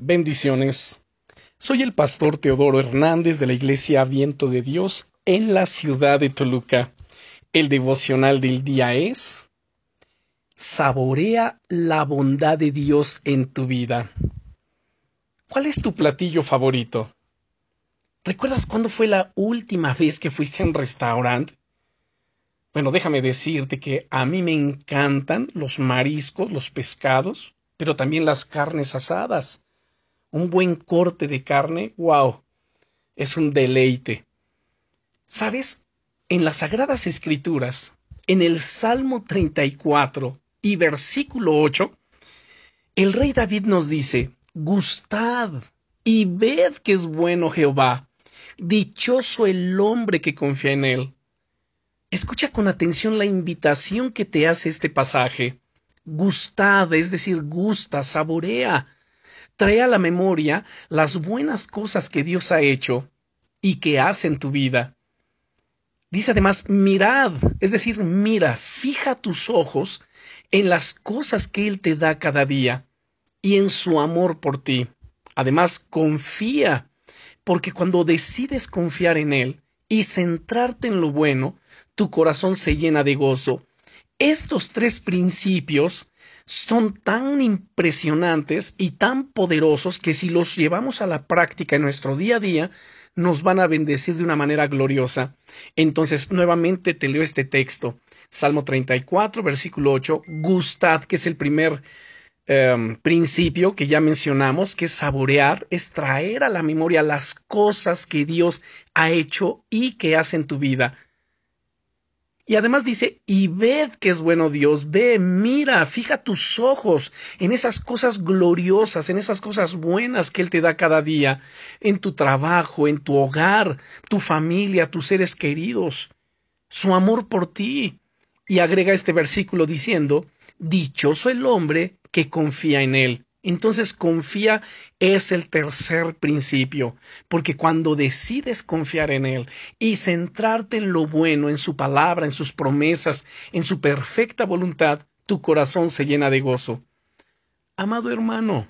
Bendiciones. Soy el pastor Teodoro Hernández de la Iglesia Viento de Dios en la ciudad de Toluca. El devocional del día es Saborea la bondad de Dios en tu vida. ¿Cuál es tu platillo favorito? ¿Recuerdas cuándo fue la última vez que fuiste a un restaurante? Bueno, déjame decirte que a mí me encantan los mariscos, los pescados, pero también las carnes asadas un buen corte de carne, wow, es un deleite. ¿Sabes? En las Sagradas Escrituras, en el Salmo 34 y versículo 8, el rey David nos dice, Gustad y ved que es bueno Jehová, dichoso el hombre que confía en él. Escucha con atención la invitación que te hace este pasaje. Gustad, es decir, gusta, saborea, trae a la memoria las buenas cosas que Dios ha hecho y que hace en tu vida. Dice además, mirad, es decir, mira, fija tus ojos en las cosas que Él te da cada día y en su amor por ti. Además, confía, porque cuando decides confiar en Él y centrarte en lo bueno, tu corazón se llena de gozo. Estos tres principios son tan impresionantes y tan poderosos que si los llevamos a la práctica en nuestro día a día, nos van a bendecir de una manera gloriosa. Entonces, nuevamente te leo este texto. Salmo 34, versículo 8. Gustad, que es el primer em, principio que ya mencionamos, que es saborear, es traer a la memoria las cosas que Dios ha hecho y que hace en tu vida. Y además dice, y ved que es bueno Dios, ve, mira, fija tus ojos en esas cosas gloriosas, en esas cosas buenas que Él te da cada día, en tu trabajo, en tu hogar, tu familia, tus seres queridos, su amor por ti. Y agrega este versículo diciendo, dichoso el hombre que confía en Él. Entonces confía es el tercer principio, porque cuando decides confiar en Él y centrarte en lo bueno, en su palabra, en sus promesas, en su perfecta voluntad, tu corazón se llena de gozo. Amado hermano,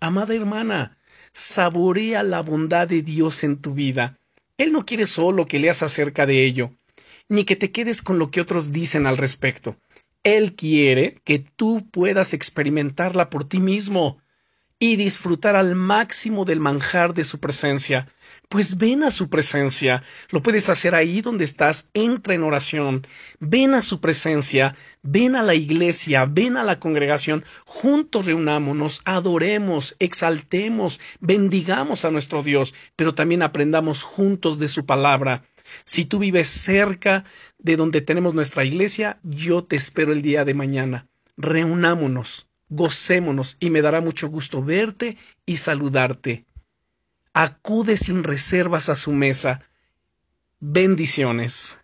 amada hermana, saborea la bondad de Dios en tu vida. Él no quiere solo que leas acerca de ello, ni que te quedes con lo que otros dicen al respecto. Él quiere que tú puedas experimentarla por ti mismo y disfrutar al máximo del manjar de su presencia. Pues ven a su presencia. Lo puedes hacer ahí donde estás. Entra en oración. Ven a su presencia. Ven a la iglesia. Ven a la congregación. Juntos reunámonos. Adoremos. Exaltemos. Bendigamos a nuestro Dios. Pero también aprendamos juntos de su palabra. Si tú vives cerca de donde tenemos nuestra iglesia, yo te espero el día de mañana. Reunámonos, gocémonos y me dará mucho gusto verte y saludarte. Acude sin reservas a su mesa. Bendiciones.